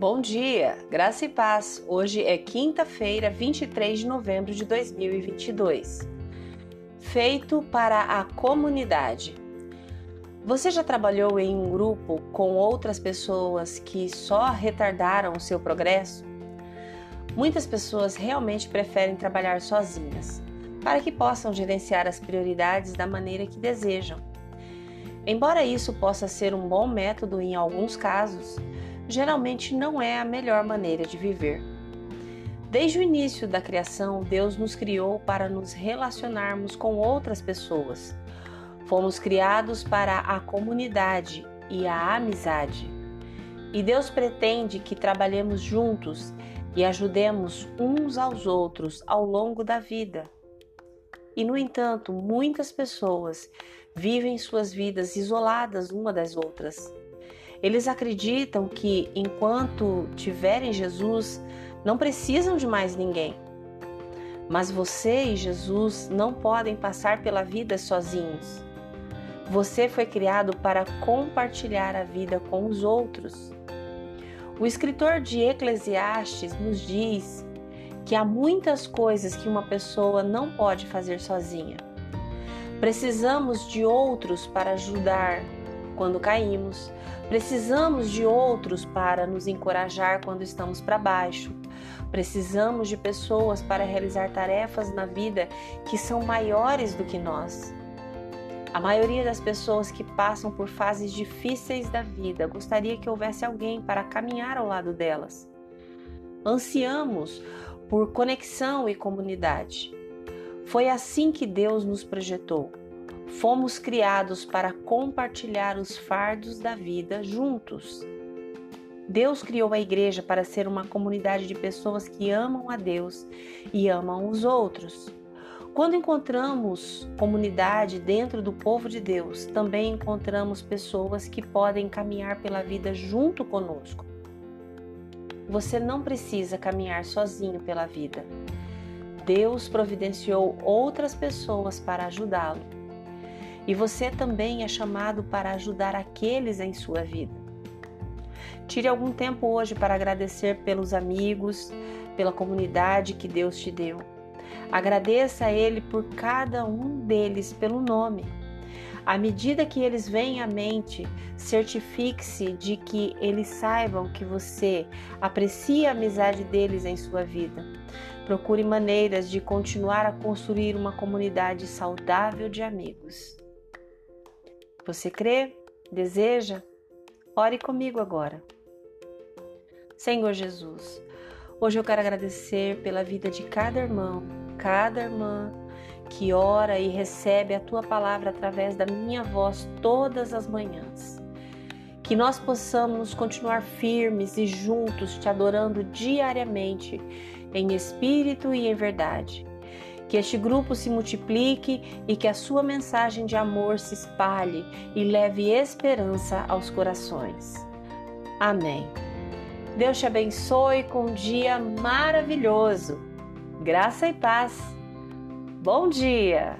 Bom dia, graça e paz. Hoje é quinta-feira, 23 de novembro de 2022. Feito para a comunidade. Você já trabalhou em um grupo com outras pessoas que só retardaram o seu progresso? Muitas pessoas realmente preferem trabalhar sozinhas, para que possam gerenciar as prioridades da maneira que desejam. Embora isso possa ser um bom método em alguns casos, geralmente não é a melhor maneira de viver. Desde o início da criação, Deus nos criou para nos relacionarmos com outras pessoas. Fomos criados para a comunidade e a amizade. E Deus pretende que trabalhemos juntos e ajudemos uns aos outros ao longo da vida. E, no entanto, muitas pessoas vivem suas vidas isoladas uma das outras. Eles acreditam que enquanto tiverem Jesus, não precisam de mais ninguém. Mas você e Jesus não podem passar pela vida sozinhos. Você foi criado para compartilhar a vida com os outros. O escritor de Eclesiastes nos diz que há muitas coisas que uma pessoa não pode fazer sozinha. Precisamos de outros para ajudar quando caímos, precisamos de outros para nos encorajar quando estamos para baixo. Precisamos de pessoas para realizar tarefas na vida que são maiores do que nós. A maioria das pessoas que passam por fases difíceis da vida gostaria que houvesse alguém para caminhar ao lado delas. Ansiamos por conexão e comunidade. Foi assim que Deus nos projetou. Fomos criados para compartilhar os fardos da vida juntos. Deus criou a igreja para ser uma comunidade de pessoas que amam a Deus e amam os outros. Quando encontramos comunidade dentro do povo de Deus, também encontramos pessoas que podem caminhar pela vida junto conosco. Você não precisa caminhar sozinho pela vida. Deus providenciou outras pessoas para ajudá-lo e você também é chamado para ajudar aqueles em sua vida. Tire algum tempo hoje para agradecer pelos amigos, pela comunidade que Deus te deu. Agradeça a Ele por cada um deles pelo nome. À medida que eles vêm à mente, certifique-se de que eles saibam que você aprecia a amizade deles em sua vida. Procure maneiras de continuar a construir uma comunidade saudável de amigos. Você crê? Deseja? Ore comigo agora. Senhor Jesus, hoje eu quero agradecer pela vida de cada irmão, cada irmã que ora e recebe a tua palavra através da minha voz todas as manhãs. Que nós possamos continuar firmes e juntos te adorando diariamente, em espírito e em verdade que este grupo se multiplique e que a sua mensagem de amor se espalhe e leve esperança aos corações. Amém. Deus te abençoe com um dia maravilhoso. Graça e paz. Bom dia!